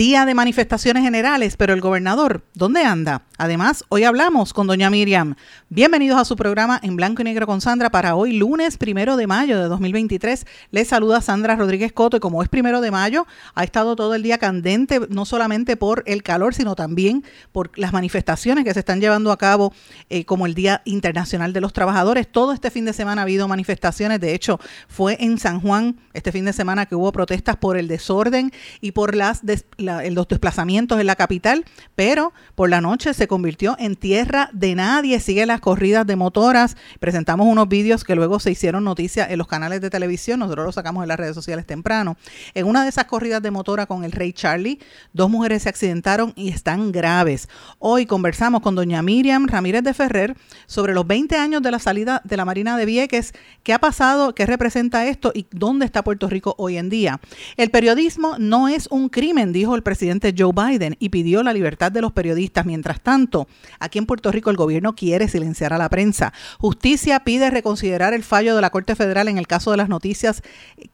Día de manifestaciones generales, pero el gobernador, ¿dónde anda? Además, hoy hablamos con doña Miriam. Bienvenidos a su programa en blanco y negro con Sandra para hoy, lunes primero de mayo de 2023. Les saluda Sandra Rodríguez Coto y como es primero de mayo, ha estado todo el día candente, no solamente por el calor, sino también por las manifestaciones que se están llevando a cabo, eh, como el Día Internacional de los Trabajadores. Todo este fin de semana ha habido manifestaciones. De hecho, fue en San Juan este fin de semana que hubo protestas por el desorden y por las los desplazamientos en la capital, pero por la noche se convirtió en tierra de nadie. Sigue las corridas de motoras. Presentamos unos vídeos que luego se hicieron noticia en los canales de televisión. Nosotros los sacamos en las redes sociales temprano. En una de esas corridas de motora con el rey Charlie, dos mujeres se accidentaron y están graves. Hoy conversamos con doña Miriam Ramírez de Ferrer sobre los 20 años de la salida de la Marina de Vieques, qué ha pasado, qué representa esto y dónde está Puerto Rico hoy en día. El periodismo no es un crimen, dijo el presidente Joe Biden y pidió la libertad de los periodistas. Mientras tanto, aquí en Puerto Rico el gobierno quiere silenciar a la prensa. Justicia pide reconsiderar el fallo de la Corte Federal en el caso de las noticias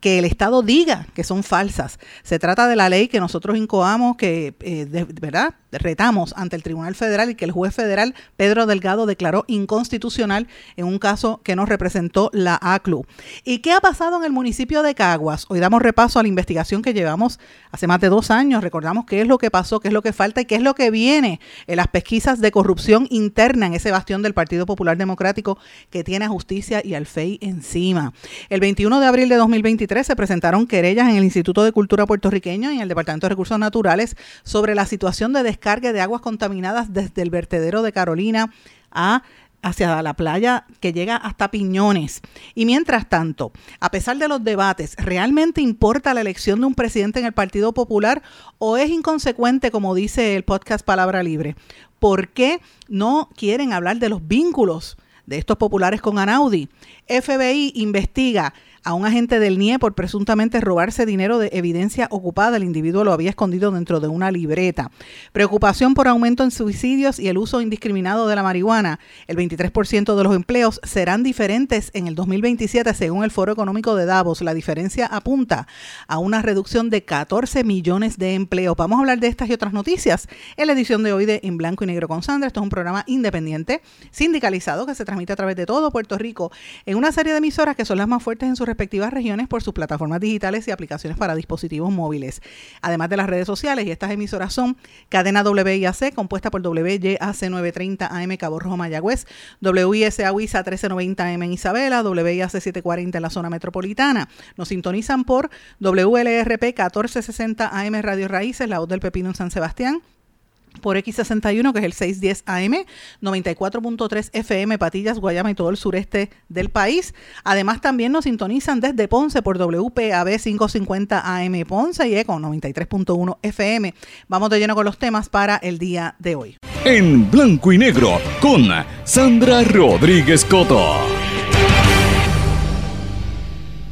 que el Estado diga que son falsas. Se trata de la ley que nosotros incoamos, que, eh, de, ¿verdad? retamos ante el Tribunal Federal y que el juez federal Pedro Delgado declaró inconstitucional en un caso que nos representó la ACLU. ¿Y qué ha pasado en el municipio de Caguas? Hoy damos repaso a la investigación que llevamos hace más de dos años. Recordamos qué es lo que pasó, qué es lo que falta y qué es lo que viene en las pesquisas de corrupción interna en ese bastión del Partido Popular Democrático que tiene a Justicia y al FEI encima. El 21 de abril de 2023 se presentaron querellas en el Instituto de Cultura puertorriqueño y en el Departamento de Recursos Naturales sobre la situación de descarga descargue de aguas contaminadas desde el vertedero de Carolina a hacia la playa que llega hasta Piñones. Y mientras tanto, a pesar de los debates, ¿realmente importa la elección de un presidente en el Partido Popular o es inconsecuente, como dice el podcast Palabra Libre? ¿Por qué no quieren hablar de los vínculos de estos populares con Anaudi? FBI investiga a un agente del NIE por presuntamente robarse dinero de evidencia ocupada. El individuo lo había escondido dentro de una libreta. Preocupación por aumento en suicidios y el uso indiscriminado de la marihuana. El 23% de los empleos serán diferentes en el 2027 según el Foro Económico de Davos. La diferencia apunta a una reducción de 14 millones de empleos. Vamos a hablar de estas y otras noticias en la edición de hoy de En Blanco y Negro con Sandra. Esto es un programa independiente, sindicalizado, que se transmite a través de todo Puerto Rico en una serie de emisoras que son las más fuertes en su respectivas regiones por sus plataformas digitales y aplicaciones para dispositivos móviles. Además de las redes sociales, y estas emisoras son Cadena WIAC, compuesta por WYAC 930 AM Cabo Rojo Mayagüez, WISA WISA 1390 AM en Isabela, WIAC 740 en la zona metropolitana. Nos sintonizan por WLRP 1460 AM Radio Raíces, la voz del Pepino en San Sebastián por X61, que es el 610 AM, 94.3 FM, Patillas, Guayama y todo el sureste del país. Además, también nos sintonizan desde Ponce por WPAB 550 AM Ponce y ECO 93.1 FM. Vamos de lleno con los temas para el día de hoy. En blanco y negro, con Sandra Rodríguez Coto.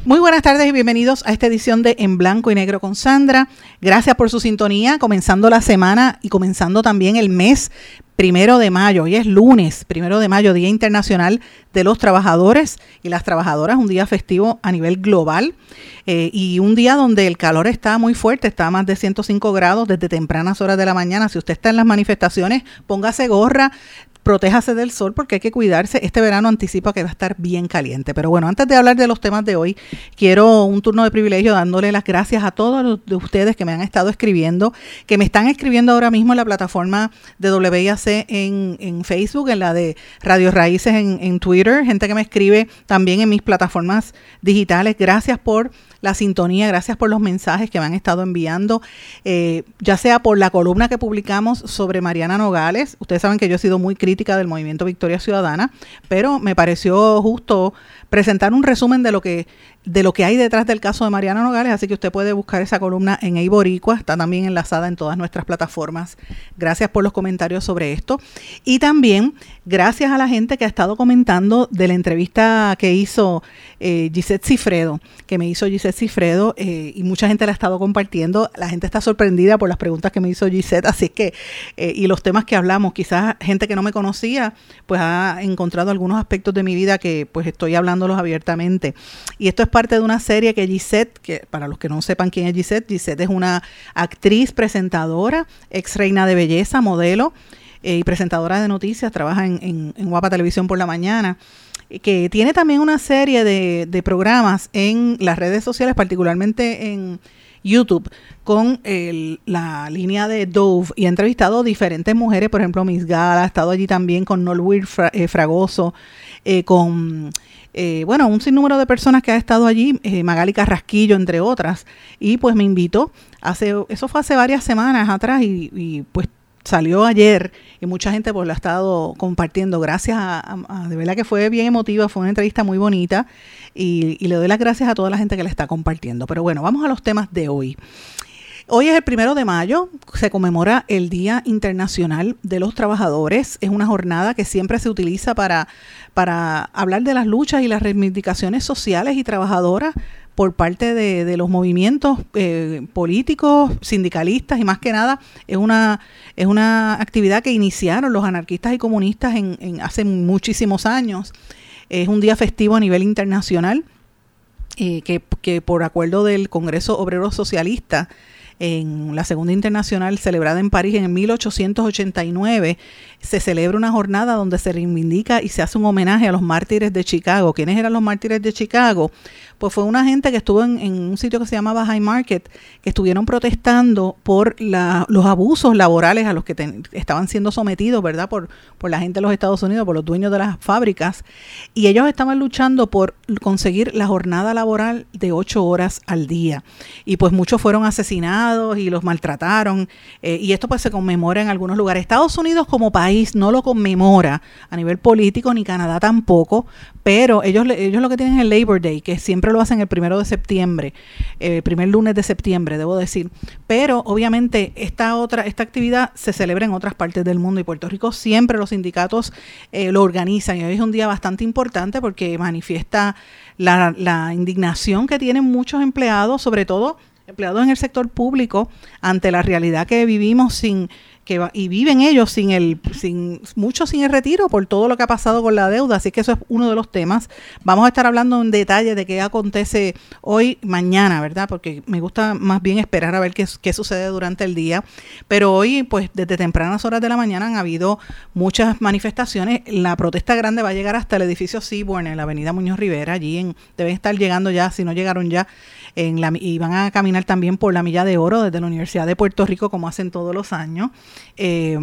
Muy buenas tardes y bienvenidos a esta edición de En Blanco y Negro con Sandra. Gracias por su sintonía, comenzando la semana y comenzando también el mes primero de mayo. Hoy es lunes, primero de mayo, Día Internacional de los Trabajadores y las Trabajadoras, un día festivo a nivel global eh, y un día donde el calor está muy fuerte, está a más de 105 grados desde tempranas horas de la mañana. Si usted está en las manifestaciones, póngase gorra, protéjase del sol porque hay que cuidarse. Este verano anticipa que va a estar bien caliente. Pero bueno, antes de hablar de los temas de hoy, quiero un turno de privilegio dándole las gracias a todos de ustedes que me han estado escribiendo, que me están escribiendo ahora mismo en la plataforma de WIAC en, Facebook, en la de Radio Raíces en, en Twitter, gente que me escribe también en mis plataformas digitales. Gracias por la sintonía, gracias por los mensajes que me han estado enviando, eh, ya sea por la columna que publicamos sobre Mariana Nogales. Ustedes saben que yo he sido muy crítica del movimiento Victoria Ciudadana, pero me pareció justo presentar un resumen de lo que de lo que hay detrás del caso de Mariana Nogales, así que usted puede buscar esa columna en Eiboricua, está también enlazada en todas nuestras plataformas. Gracias por los comentarios sobre esto. Y también gracias a la gente que ha estado comentando de la entrevista que hizo eh, Gisette Cifredo, que me hizo Gisette Cifredo, eh, y mucha gente la ha estado compartiendo. La gente está sorprendida por las preguntas que me hizo Gisette, así que, eh, y los temas que hablamos, quizás gente que no me conocía, pues ha encontrado algunos aspectos de mi vida que pues estoy abiertamente. Y esto es parte de una serie que Gisette, que para los que no sepan quién es Gisette, Gisette es una actriz, presentadora, ex reina de belleza, modelo eh, y presentadora de noticias, trabaja en, Guapa Televisión por la mañana que tiene también una serie de, programas en las redes sociales, particularmente en YouTube, con la línea de Dove y ha entrevistado diferentes mujeres, por ejemplo, Miss Gala, ha estado allí también con Nolweir eh, Fragoso, eh, con eh, bueno, un sinnúmero de personas que ha estado allí, eh, Magali Carrasquillo, entre otras, y pues me invitó, hace, eso fue hace varias semanas atrás y, pues salió ayer y mucha gente pues lo ha estado compartiendo. Gracias a, de verdad que fue bien emotiva, fue una entrevista muy bonita y, y, le doy las gracias a toda la gente que la está compartiendo. Pero bueno, vamos a los temas de hoy. Hoy es el primero de mayo, se conmemora el Día Internacional de los Trabajadores. Es una jornada que siempre se utiliza para, para hablar de las luchas y las reivindicaciones sociales y trabajadoras por parte de, los movimientos eh, políticos, sindicalistas y más que nada es una, es una actividad que iniciaron los anarquistas y comunistas en, hace muchísimos años. Es un día festivo a nivel internacional eh, que, que por acuerdo del Congreso Obrero Socialista en la Segunda Internacional celebrada en París en 1889, se celebra una jornada donde se reivindica y se hace un homenaje a los mártires de Chicago. ¿Quiénes eran los mártires de Chicago? Pues fue una gente que estuvo en, un sitio que se llamaba High Market, que estuvieron protestando por los abusos laborales a los que estaban siendo sometidos, ¿verdad? Por la gente de los Estados Unidos, por los dueños de las fábricas. Y ellos estaban luchando por conseguir la jornada laboral de ocho horas al día. Y pues muchos fueron asesinados y los maltrataron. Eh, y esto pues se conmemora en algunos lugares. Estados Unidos como país no lo conmemora a nivel político, ni Canadá tampoco, pero ellos, ellos lo que tienen es el Labor Day, que siempre lo hacen el primero de septiembre, el eh, primer lunes de septiembre, debo decir. Pero obviamente esta otra, esta actividad se celebra en otras partes del mundo y Puerto Rico siempre los sindicatos eh, lo organizan y hoy es un día bastante importante porque manifiesta la, la indignación que tienen muchos empleados, sobre todo empleados en el sector público, ante la realidad que vivimos sin que y viven ellos sin el sin mucho sin el retiro por todo lo que ha pasado con la deuda. Así que eso es uno de los temas. Vamos a estar hablando en detalle de qué acontece hoy mañana verdad porque me gusta más bien esperar a ver qué, qué sucede durante el día. Pero hoy pues desde tempranas horas de la mañana han habido muchas manifestaciones. La protesta grande va a llegar hasta el edificio Seabourn en la avenida Muñoz Rivera. Allí en, deben estar llegando ya si no llegaron ya y van a caminar también por la milla de oro desde la Universidad de Puerto Rico como hacen todos los años. Eh,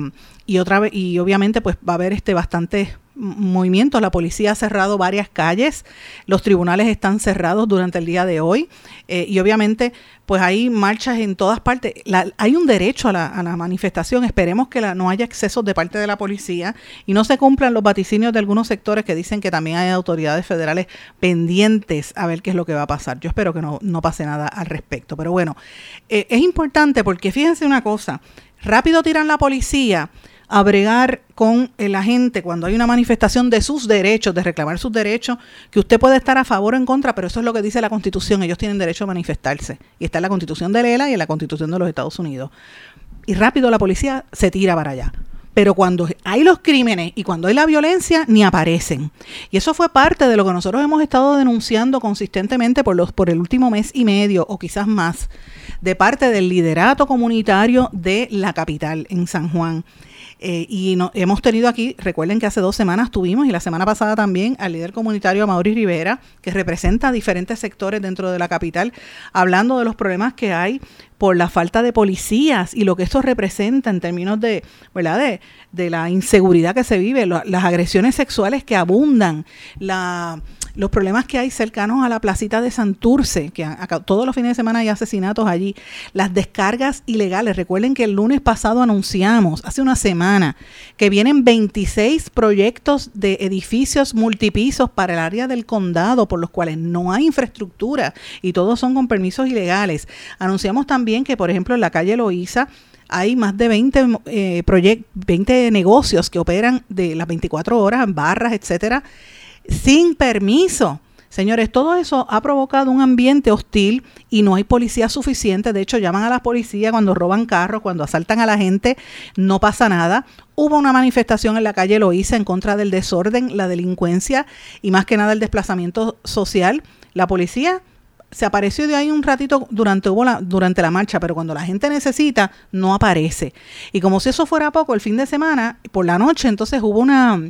y otra y obviamente pues va a haber este bastante movimiento. La policía ha cerrado varias calles, los tribunales están cerrados durante el día de hoy eh, y obviamente pues hay marchas en todas partes. hay un derecho a la, manifestación. Esperemos que no haya excesos de parte de la policía y no se cumplan los vaticinios de algunos sectores que dicen que también hay autoridades federales pendientes a ver qué es lo que va a pasar. Yo espero que no, pase nada al respecto. Pero bueno, eh, es importante porque fíjense una cosa, rápido tiran la policía a bregar con la gente cuando hay una manifestación de sus derechos, de reclamar sus derechos, que usted puede estar a favor o en contra, pero eso es lo que dice la Constitución, ellos tienen derecho a manifestarse. Y está en la Constitución de Lela y en la Constitución de los Estados Unidos. Y rápido la policía se tira para allá. Pero cuando hay los crímenes y cuando hay la violencia, ni aparecen. Y eso fue parte de lo que nosotros hemos estado denunciando consistentemente por, los, por el último mes y medio o quizás más, de parte del liderato comunitario de la capital, en San Juan. Eh, y no, hemos tenido aquí, recuerden que hace dos semanas tuvimos y la semana pasada también al líder comunitario Mauri Rivera, que representa diferentes sectores dentro de la capital, hablando de los problemas que hay por la falta de policías y lo que esto representa en términos de, ¿verdad? de, la inseguridad que se vive, las agresiones sexuales que abundan, la los problemas que hay cercanos a la placita de Santurce, que todos los fines de semana hay asesinatos allí, las descargas ilegales. Recuerden que el lunes pasado anunciamos, hace una semana, que vienen 26 proyectos de edificios multipisos para el área del condado, por los cuales no hay infraestructura y todos son con permisos ilegales. Anunciamos también que, por ejemplo, en la calle Loíza, hay más de 20, eh, 20 negocios que operan de las 24 horas, barras, etcétera, sin permiso. Señores, todo eso ha provocado un ambiente hostil y no hay policía suficiente. De hecho, llaman a la policía cuando roban carros, cuando asaltan a la gente, no pasa nada. Hubo una manifestación en la calle Loíza en contra del desorden, la delincuencia y más que nada el desplazamiento social. La policía se apareció de ahí un ratito durante, la, durante la marcha, pero cuando la gente necesita, no aparece. Y como si eso fuera poco, el fin de semana, por la noche, entonces hubo una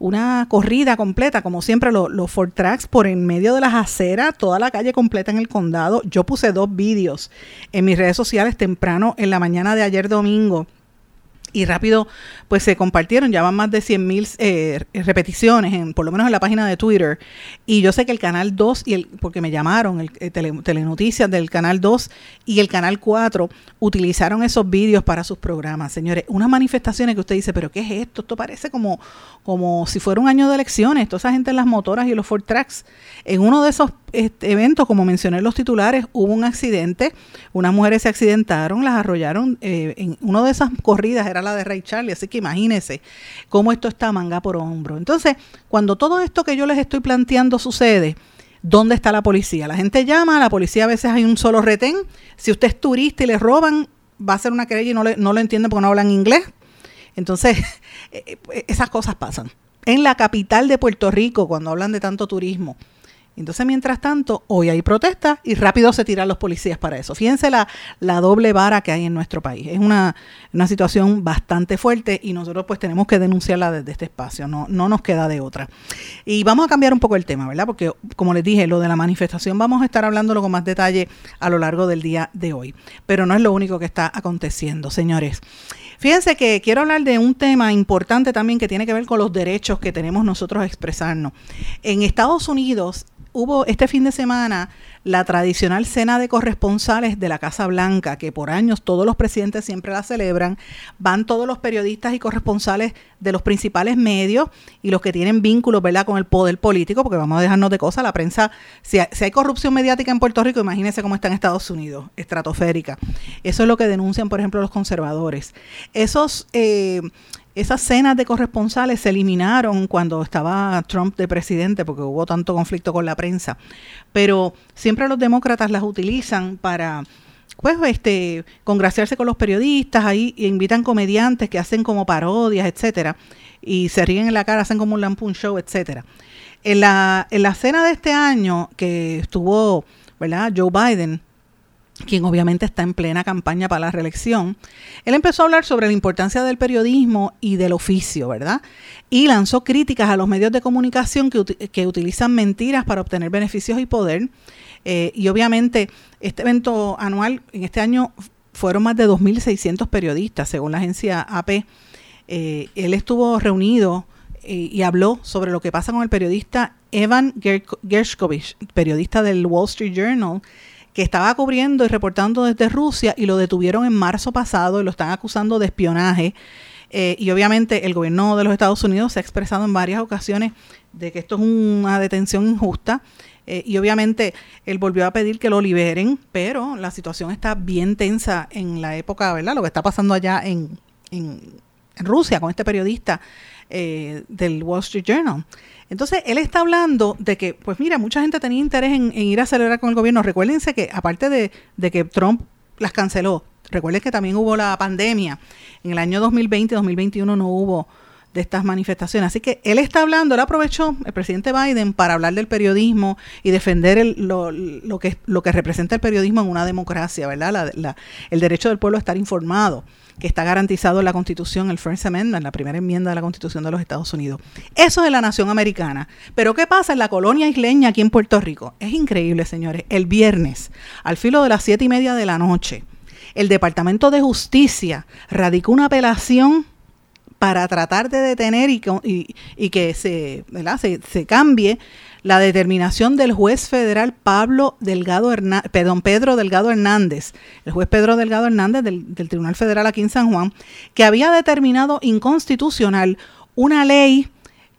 una corrida completa, como siempre, los, los Ford Tracks por en medio de las aceras, toda la calle completa en el condado. Yo puse dos vídeos en mis redes sociales temprano en la mañana de ayer domingo y rápido pues se compartieron, ya van más de 100 mil eh, repeticiones, en, por lo menos en la página de Twitter. Y yo sé que el Canal 2, y el, porque me llamaron, el, eh, Telenoticias del Canal 2 y el Canal 4 utilizaron esos vídeos para sus programas. Señores, unas manifestaciones que usted dice, pero ¿qué es esto? Esto parece como, como si fuera un año de elecciones. Toda esa gente en las motoras y los Ford Tracks. En uno de esos este, eventos, como mencioné en los titulares, hubo un accidente, unas mujeres se accidentaron, las arrollaron. Eh, en una de esas corridas era la de Ray Charlie, así que imagínense cómo esto está manga por hombro. Entonces, cuando todo esto que yo les estoy planteando sucede, ¿dónde está la policía? La gente llama, la policía a veces hay un solo retén. Si usted es turista y le roban, va a ser una querella y no, lo entiende porque no hablan inglés. Entonces, eh, eh, esas cosas pasan. En la capital de Puerto Rico, cuando hablan de tanto turismo, entonces, mientras tanto, hoy hay protestas y rápido se tiran los policías para eso. Fíjense la, la doble vara que hay en nuestro país. Es una, una, situación bastante fuerte y nosotros pues tenemos que denunciarla desde este espacio, no, no nos queda de otra. Y vamos a cambiar un poco el tema, ¿verdad? Porque como les dije, lo de la manifestación vamos a estar hablándolo con más detalle a lo largo del día de hoy. Pero no es lo único que está aconteciendo, señores. Fíjense que quiero hablar de un tema importante también que tiene que ver con los derechos que tenemos nosotros a expresarnos. En Estados Unidos hubo este fin de semana la tradicional cena de corresponsales de la Casa Blanca, que por años todos los presidentes siempre la celebran. Van todos los periodistas y corresponsales de los principales medios y los que tienen vínculos ¿verdad? con el poder político, porque vamos a dejarnos de cosas, la prensa, si hay, corrupción mediática en Puerto Rico, imagínense cómo está en Estados Unidos, estratosférica. Eso es lo que denuncian, por ejemplo, los conservadores. Esos... Eh, esas cenas de corresponsales se eliminaron cuando estaba Trump de presidente porque hubo tanto conflicto con la prensa. Pero siempre los demócratas las utilizan para pues este congraciarse con los periodistas, ahí invitan comediantes que hacen como parodias, etcétera, y se ríen en la cara, hacen como un lampoon show, etcétera. En la, en la cena de este año que estuvo, ¿verdad? Joe Biden quien obviamente está en plena campaña para la reelección, él empezó a hablar sobre la importancia del periodismo y del oficio, ¿verdad? Y lanzó críticas a los medios de comunicación que, utilizan mentiras para obtener beneficios y poder. Eh, y obviamente este evento anual, en este año, fueron más de 2.600 periodistas, según la agencia AP. Eh, él estuvo reunido eh, y habló sobre lo que pasa con el periodista Evan Gershkovich, periodista del Wall Street Journal, que estaba cubriendo y reportando desde Rusia y lo detuvieron en marzo pasado y lo están acusando de espionaje. Eh, y obviamente el gobierno de los Estados Unidos se ha expresado en varias ocasiones de que esto es una detención injusta. Eh, y obviamente él volvió a pedir que lo liberen, pero la situación está bien tensa en la época, ¿verdad? Lo que está pasando allá en, en, Rusia con este periodista eh, del Wall Street Journal. Entonces, él está hablando de que, pues mira, mucha gente tenía interés en, ir a celebrar con el gobierno. Recuérdense que, aparte de, de que Trump las canceló, recuerden que también hubo la pandemia. En el año 2020 2021 no hubo de estas manifestaciones. Así que él está hablando, él aprovechó, el presidente Biden, para hablar del periodismo y defender el, lo, lo, que, lo que representa el periodismo en una democracia, ¿verdad? La, el derecho del pueblo a estar informado que está garantizado en la Constitución, el First Amendment, la primera enmienda de la Constitución de los Estados Unidos. Eso es la nación americana. Pero ¿qué pasa en la colonia isleña aquí en Puerto Rico? Es increíble, señores. El viernes, al filo de las siete y media de la noche, el Departamento de Justicia radicó una apelación para tratar de detener y, que se, se, cambie la determinación del juez federal Pablo Delgado perdón, Pedro Delgado Hernández, el juez Pedro Delgado Hernández del, del Tribunal Federal aquí en San Juan, que había determinado inconstitucional una ley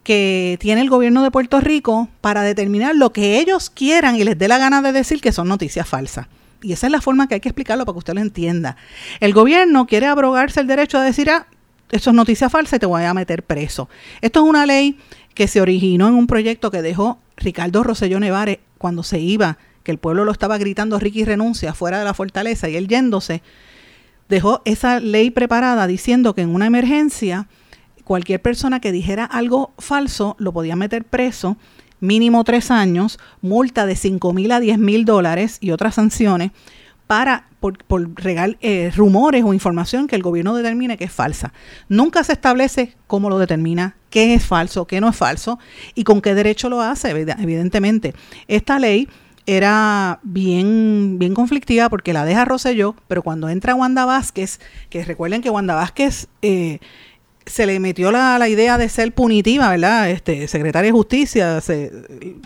que tiene el gobierno de Puerto Rico para determinar lo que ellos quieran y les dé la gana de decir que son noticias falsas. Y esa es la forma que hay que explicarlo para que usted lo entienda. El gobierno quiere abrogarse el derecho a decir, ah, eso es noticia falsa y te voy a meter preso. Esto es una ley que se originó en un proyecto que dejó Ricardo Rosselló Nevares cuando se iba, que el pueblo lo estaba gritando, Ricky renuncia fuera de la fortaleza y él yéndose, dejó esa ley preparada diciendo que en una emergencia cualquier persona que dijera algo falso lo podía meter preso mínimo tres años, multa de 5 mil a 10 mil dólares y otras sanciones para por, regal, eh, rumores o información que el gobierno determine que es falsa. Nunca se establece cómo lo determina, qué es falso, qué no es falso y con qué derecho lo hace, evidentemente. Esta ley era bien, bien conflictiva porque la deja Rosselló, pero cuando entra Wanda Vázquez, que recuerden que Wanda Vázquez eh, se le metió la, la, idea de ser punitiva, ¿verdad? Este, secretaria de Justicia se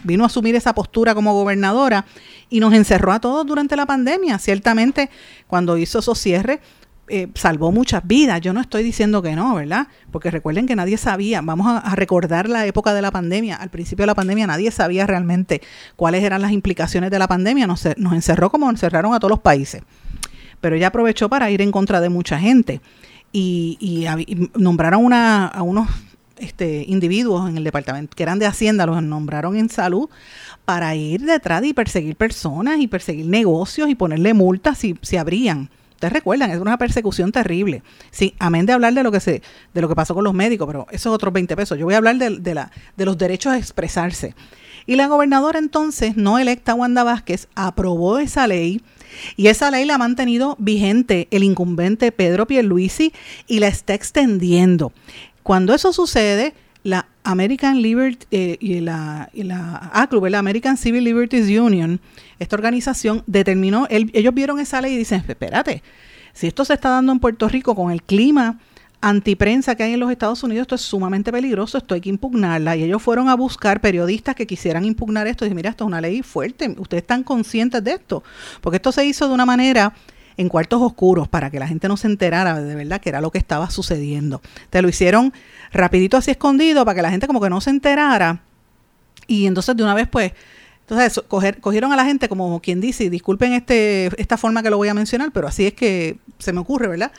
vino a asumir esa postura como gobernadora y nos encerró a todos durante la pandemia. Ciertamente, cuando hizo esos cierres, eh, salvó muchas vidas. Yo no estoy diciendo que no, ¿verdad? Porque recuerden que nadie sabía, vamos a, recordar la época de la pandemia, al principio de la pandemia nadie sabía realmente cuáles eran las implicaciones de la pandemia, nos, nos encerró como encerraron a todos los países. Pero ella aprovechó para ir en contra de mucha gente y, nombraron a unos este, individuos en el departamento que eran de Hacienda, los nombraron en salud para ir detrás y perseguir personas y perseguir negocios y ponerle multas si, si abrían. Ustedes recuerdan, es una persecución terrible. Sí, amén de hablar de lo que se, de lo que pasó con los médicos, pero eso es otros 20 pesos. Yo voy a hablar de, de, la, de los derechos a expresarse. Y la gobernadora entonces, no electa Wanda Vázquez, aprobó esa ley y esa ley la ha mantenido vigente el incumbente Pedro Pierluisi y la está extendiendo. Cuando eso sucede, la American Liberty eh, y la, y la ACLU, la American Civil Liberties Union, esta organización determinó, ellos vieron esa ley y dicen, espérate, si esto se está dando en Puerto Rico con el clima antiprensa que hay en los Estados Unidos, esto es sumamente peligroso, esto hay que impugnarla. Y ellos fueron a buscar periodistas que quisieran impugnar esto y dicen, mira, esto es una ley fuerte, ustedes están conscientes de esto, porque esto se hizo de una manera en cuartos oscuros para que la gente no se enterara de verdad que era lo que estaba sucediendo. Te lo hicieron rapidito así escondido para que la gente como que no se enterara. Y entonces de una vez pues entonces, cogieron a la gente como quien dice, disculpen este, esta forma que lo voy a mencionar, pero así es que se me ocurre, ¿verdad?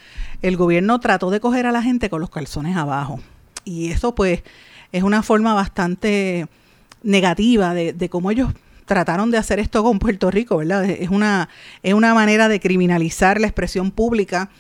El gobierno trató de coger a la gente con los calzones abajo. Y eso pues es una forma bastante negativa de, de cómo ellos trataron de hacer esto con Puerto Rico, ¿verdad? Es una, es una manera de criminalizar la expresión pública.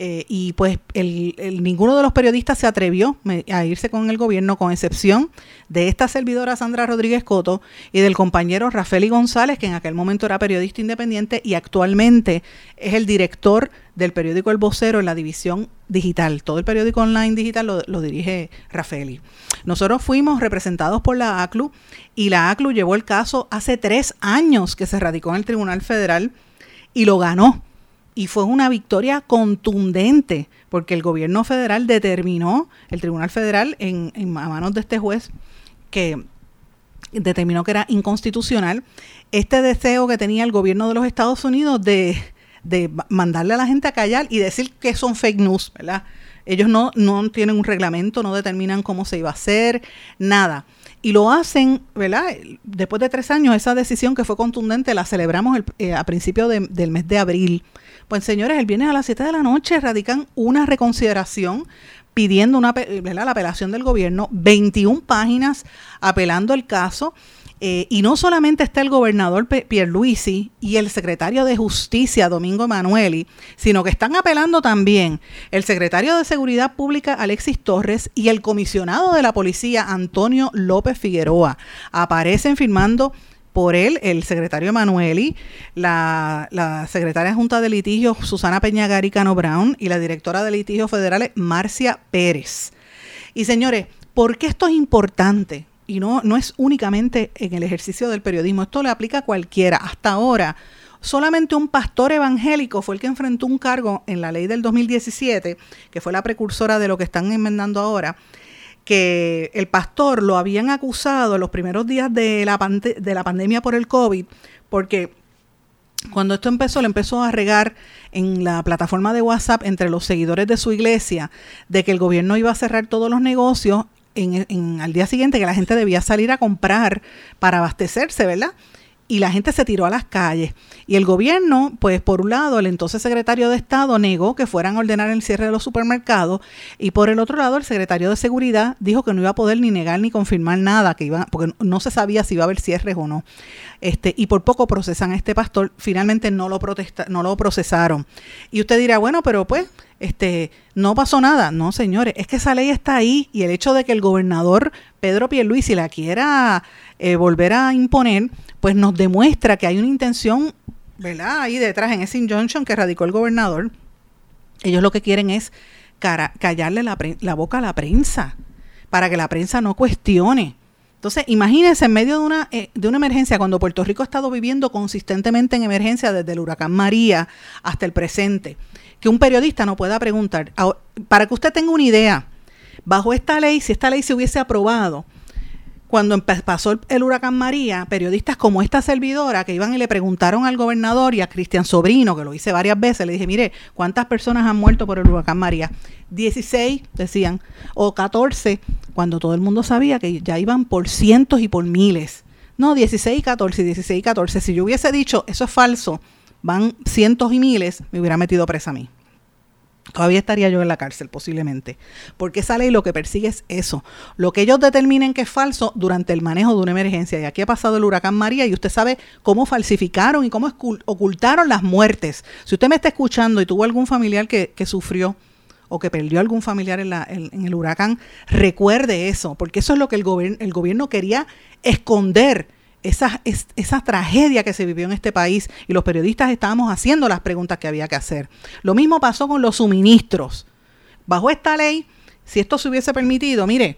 Eh, y pues el, ninguno de los periodistas se atrevió a irse con el gobierno, con excepción de esta servidora Sandra Rodríguez Coto y del compañero Rafael González, que en aquel momento era periodista independiente y actualmente es el director del periódico El Vocero en la división digital. Todo el periódico online digital lo, dirige Rafaeli. Nosotros fuimos representados por la ACLU y la ACLU llevó el caso hace tres años que se radicó en el Tribunal Federal y lo ganó. Y fue una victoria contundente porque el gobierno federal determinó, el Tribunal Federal en, en manos de este juez, que determinó que era inconstitucional este deseo que tenía el gobierno de los Estados Unidos de de mandarle a la gente a callar y decir que son fake news, ¿verdad? Ellos no, no tienen un reglamento, no determinan cómo se iba a hacer, nada. Y lo hacen, ¿verdad? Después de tres años, esa decisión que fue contundente la celebramos eh, a principios del mes de abril. Pues señores, el viernes a las 7 de la noche radican una reconsideración pidiendo una, la apelación del gobierno, 21 páginas apelando el caso eh, y no solamente está el gobernador Pierluisi y el secretario de Justicia Domingo Emanueli, sino que están apelando también el secretario de Seguridad Pública Alexis Torres y el comisionado de la policía Antonio López Figueroa. Aparecen firmando por él el secretario Emanueli, la, secretaria Junta de Litigios Susana Peñagari Cano Brown y la directora de litigios federales Marcia Pérez. Y señores, ¿por qué esto es importante? Y no, no es únicamente en el ejercicio del periodismo, esto le aplica a cualquiera. Hasta ahora, solamente un pastor evangélico fue el que enfrentó un cargo en la ley del 2017, que fue la precursora de lo que están enmendando ahora, que el pastor lo habían acusado en los primeros días de la, de la pandemia por el COVID, porque cuando esto empezó, le empezó a regar en la plataforma de WhatsApp entre los seguidores de su iglesia de que el gobierno iba a cerrar todos los negocios en, al día siguiente, que la gente debía salir a comprar para abastecerse, ¿verdad? y la gente se tiró a las calles. Y el gobierno, pues por un lado, el entonces secretario de Estado negó que fueran a ordenar el cierre de los supermercados y por el otro lado, el secretario de Seguridad dijo que no iba a poder ni negar ni confirmar nada, que iba, porque no se sabía si iba a haber cierres o no. Este, y por poco procesan a este pastor, finalmente no lo, protesta, no lo procesaron. Y usted dirá, bueno, pero pues este, no pasó nada. No, señores, es que esa ley está ahí y el hecho de que el gobernador Pedro Pierluisi la quiera eh, volver a imponer, pues nos demuestra que hay una intención, ¿verdad? Ahí detrás en ese injunction que radicó el gobernador. Ellos lo que quieren es callarle la, la boca a la prensa, para que la prensa no cuestione. Entonces, imagínense en medio de una, eh, de una emergencia, cuando Puerto Rico ha estado viviendo consistentemente en emergencia desde el huracán María hasta el presente, que un periodista no pueda preguntar, para que usted tenga una idea, bajo esta ley, si esta ley se hubiese aprobado, cuando pasó el, huracán María, periodistas como esta servidora que iban y le preguntaron al gobernador y a Cristian Sobrino, que lo hice varias veces, le dije, mire, ¿cuántas personas han muerto por el huracán María? 16, decían, o 14, cuando todo el mundo sabía que ya iban por cientos y por miles. No, 16 y 14, 16 y 14. Si yo hubiese dicho, eso es falso, van cientos y miles, me hubiera metido presa a mí. Todavía estaría yo en la cárcel, posiblemente. Porque esa ley lo que persigue es eso. Lo que ellos determinen que es falso durante el manejo de una emergencia. Y aquí ha pasado el huracán María y usted sabe cómo falsificaron y cómo ocultaron las muertes. Si usted me está escuchando y tuvo algún familiar que, sufrió o que perdió algún familiar en, el huracán, recuerde eso, porque eso es lo que el gobierno quería esconder esa, esa tragedia que se vivió en este país y los periodistas estábamos haciendo las preguntas que había que hacer. Lo mismo pasó con los suministros. Bajo esta ley, si esto se hubiese permitido, mire,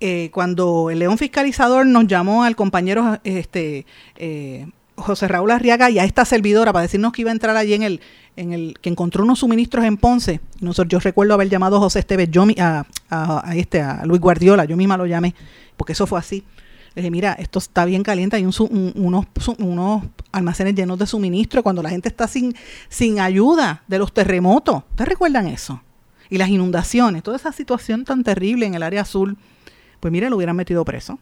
eh, cuando el león fiscalizador nos llamó al compañero este, eh, José Raúl Arriaga y a esta servidora para decirnos que iba a entrar allí en el, en el que encontró unos suministros en Ponce. Nosotros, yo recuerdo haber llamado a José Esteves, yo, a, a, este, a Luis Guardiola, yo misma lo llamé, porque eso fue así. Le dije, mira, esto está bien caliente, hay unos, unos almacenes llenos de suministro cuando la gente está sin, sin ayuda de los terremotos. ¿Ustedes recuerdan eso? Y las inundaciones, toda esa situación tan terrible en el área azul, pues mire, lo hubieran metido preso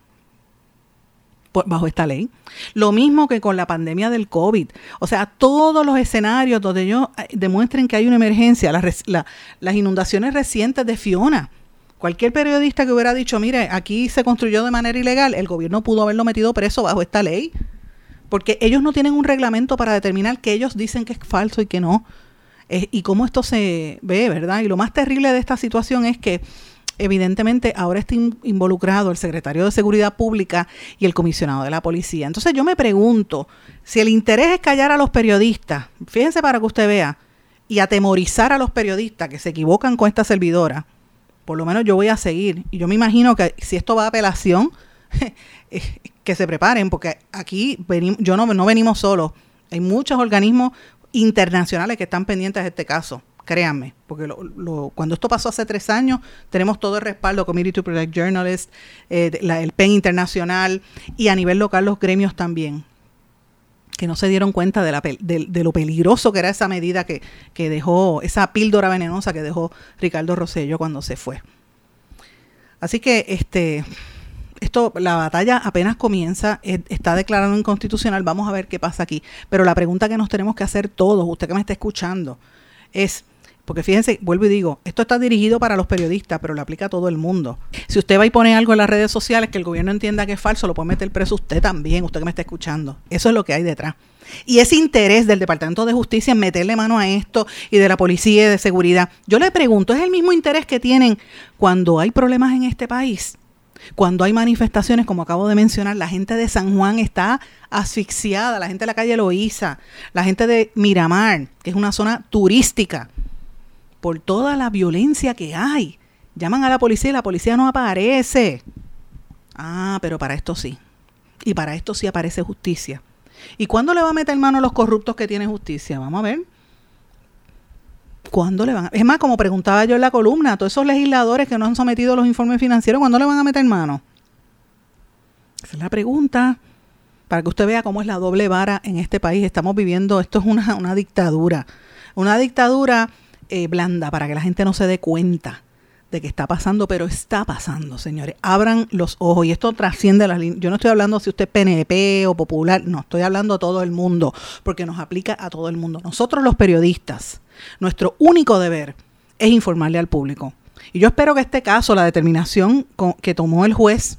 bajo esta ley. Lo mismo que con la pandemia del COVID. O sea, todos los escenarios donde ellos eh, demuestren que hay una emergencia, las inundaciones recientes de Fiona, Cualquier periodista que hubiera dicho, mire, aquí se construyó de manera ilegal, el gobierno pudo haberlo metido preso bajo esta ley, porque ellos no tienen un reglamento para determinar que ellos dicen que es falso y que no, eh, y cómo esto se ve, ¿verdad? Y lo más terrible de esta situación es que evidentemente ahora está involucrado el secretario de Seguridad Pública y el comisionado de la policía. Entonces yo me pregunto, si el interés es callar a los periodistas, fíjense para que usted vea, y atemorizar a los periodistas que se equivocan con esta servidora, por lo menos yo voy a seguir. Y yo me imagino que si esto va a apelación, eh, que se preparen, porque aquí venimos, yo no, no venimos solos. Hay muchos organismos internacionales que están pendientes de este caso, créanme, porque cuando esto pasó hace tres años, tenemos todo el respaldo, Committee to Protect Journalists, eh, el PEN Internacional y a nivel local los gremios también que no se dieron cuenta de, lo peligroso que era esa medida que, que, dejó, esa píldora venenosa que dejó Ricardo Rosello cuando se fue. Así que este, esto, la batalla apenas comienza, eh, está declarado inconstitucional, vamos a ver qué pasa aquí. Pero la pregunta que nos tenemos que hacer todos, usted que me está escuchando, es, porque fíjense, vuelvo y digo, esto está dirigido para los periodistas, pero lo aplica a todo el mundo. Si usted va y pone algo en las redes sociales que el gobierno entienda que es falso, lo puede meter preso usted también, usted que me está escuchando. Eso es lo que hay detrás. Y ese interés del Departamento de Justicia en meterle mano a esto y de la policía y de seguridad, yo le pregunto, ¿es el mismo interés que tienen cuando hay problemas en este país? Cuando hay manifestaciones, como acabo de mencionar, la gente de San Juan está asfixiada, la gente de la calle Loíza, la gente de Miramar, que es una zona turística, por toda la violencia que hay. Llaman a la policía y la policía no aparece. Ah, pero para esto sí. Y para esto sí aparece justicia. ¿Y cuándo le va a meter mano a los corruptos que tiene justicia? Vamos a ver. ¿Cuándo le van a... Es más, como preguntaba yo en la columna, a todos esos legisladores que no han sometido los informes financieros, ¿cuándo le van a meter mano? Esa es la pregunta. Para que usted vea cómo es la doble vara en este país. Estamos viviendo, esto es una, una dictadura. Una dictadura eh, blanda para que la gente no se dé cuenta de que está pasando, pero está pasando, señores. Abran los ojos y esto trasciende las líneas. Yo no estoy hablando si usted es PNP o popular, no, estoy hablando a todo el mundo, porque nos aplica a todo el mundo. Nosotros los periodistas, nuestro único deber es informarle al público. Y yo espero que este caso, la determinación que tomó el juez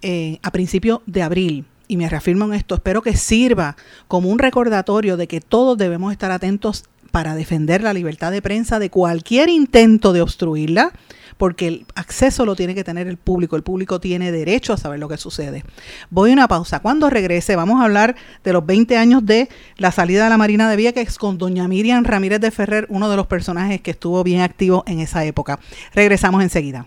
eh, a principios de abril, y me reafirmo en esto, espero que sirva como un recordatorio de que todos debemos estar atentos para defender la libertad de prensa de cualquier intento de obstruirla, porque el acceso lo tiene que tener el público, el público tiene derecho a saber lo que sucede. Voy a una pausa. Cuando regrese vamos a hablar de los 20 años de la salida de la Marina de Vieques con doña Miriam Ramírez de Ferrer, uno de los personajes que estuvo bien activo en esa época. Regresamos enseguida.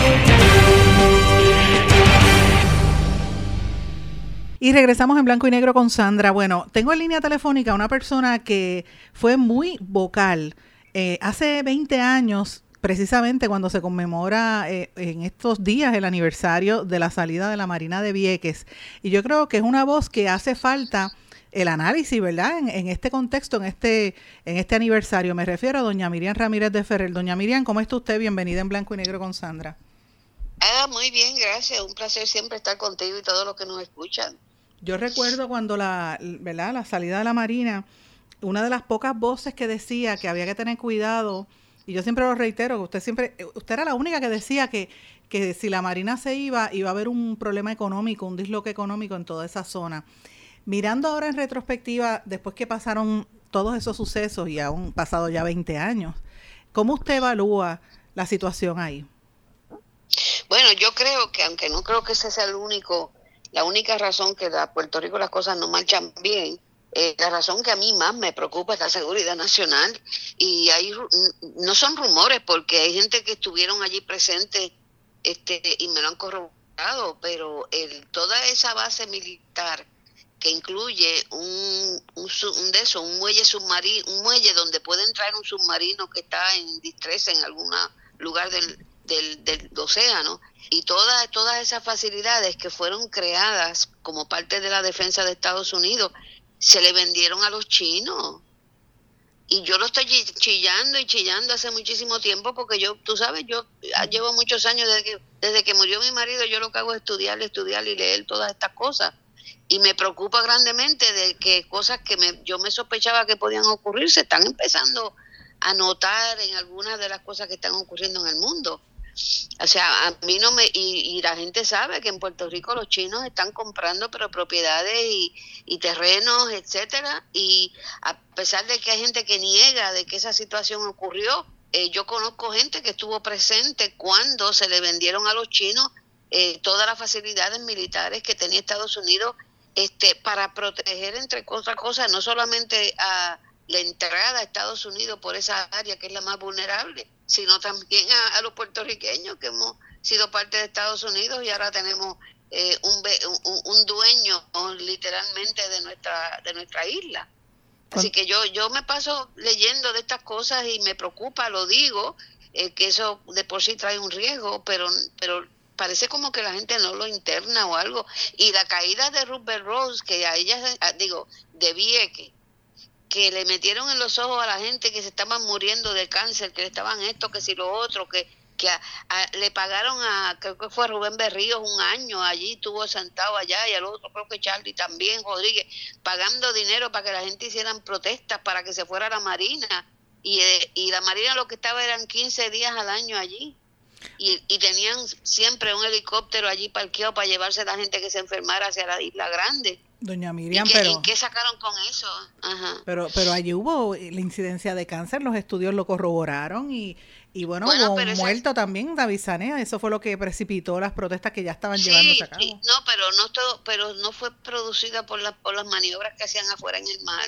Y regresamos en blanco y negro con Sandra. Bueno, tengo en línea telefónica una persona que fue muy vocal. Eh, hace 20 años, precisamente cuando se conmemora eh, en estos días el aniversario de la salida de la Marina de Vieques. Y yo creo que es una voz que hace falta el análisis, ¿verdad? En, este contexto, en este, en este aniversario. Me refiero a doña Miriam Ramírez de Ferrer. Doña Miriam, ¿cómo está usted? Bienvenida en Blanco y Negro con Sandra. Ah, muy bien, gracias. Un placer siempre estar contigo y todos los que nos escuchan. Yo recuerdo cuando la, ¿verdad? la salida de la Marina, una de las pocas voces que decía que había que tener cuidado, y yo siempre lo reitero, usted siempre, usted era la única que decía que, que si la Marina se iba, iba a haber un problema económico, un disloque económico en toda esa zona. Mirando ahora en retrospectiva, después que pasaron todos esos sucesos y aún pasado ya 20 años, ¿cómo usted evalúa la situación ahí? Bueno, yo creo que, aunque no creo que ese sea el único la única razón que a Puerto Rico las cosas no marchan bien, eh, la razón que a mí más me preocupa es la seguridad nacional. Y hay no son rumores porque hay gente que estuvieron allí presentes este y me lo han corroborado, pero el, toda esa base militar que incluye un, un, de eso, un muelle submarino, un muelle donde puede entrar un submarino que está en distrés en algún lugar del, del, del océano y todas, todas esas facilidades que fueron creadas como parte de la defensa de Estados Unidos se le vendieron a los chinos. Y yo lo estoy chillando y chillando hace muchísimo tiempo porque yo, tú sabes, yo llevo muchos años desde que, desde que murió mi marido, yo lo que hago es estudiar, estudiar y leer todas estas cosas. Y me preocupa grandemente de que cosas que me, yo me sospechaba que podían ocurrir se están empezando a notar en algunas de las cosas que están ocurriendo en el mundo. O sea, a mí no me... Y, la gente sabe que en Puerto Rico los chinos están comprando pero propiedades y, terrenos, etcétera, y a pesar de que hay gente que niega de que esa situación ocurrió, eh, yo conozco gente que estuvo presente cuando se le vendieron a los chinos eh, todas las facilidades militares que tenía Estados Unidos este, para proteger, entre otras cosas, no solamente a la entrada a Estados Unidos por esa área que es la más vulnerable, sino también a, los puertorriqueños que hemos sido parte de Estados Unidos y ahora tenemos eh, un, un, dueño literalmente de nuestra de nuestra isla. Así que yo yo me paso leyendo de estas cosas y me preocupa, lo digo, eh, que eso de por sí trae un riesgo, pero pero parece como que la gente no lo interna o algo. Y la caída de Rupert Rose, que a ella, digo, de Vieque, que le metieron en los ojos a la gente que se estaban muriendo de cáncer, que le estaban esto, que si lo otro, que, que le pagaron a, creo que fue Rubén Berríos un año, allí estuvo sentado allá, y al otro creo que Charlie también, Rodríguez, pagando dinero para que la gente hicieran protestas para que se fuera la Marina. Y, eh, y la Marina lo que estaba eran 15 días al año allí. Y, y, tenían siempre un helicóptero allí parqueado para llevarse a la gente que se enfermara hacia la isla grande. Doña Miriam, qué, pero... qué sacaron con eso? Pero, pero allí hubo la incidencia de cáncer, los estudios lo corroboraron y, y bueno, hubo un muerto también, David Sanea, eso fue lo que precipitó las protestas que ya estaban llevándose a cabo. Sí, no, pero no todo, pero no fue producida por, las por las maniobras que hacían afuera en el mar.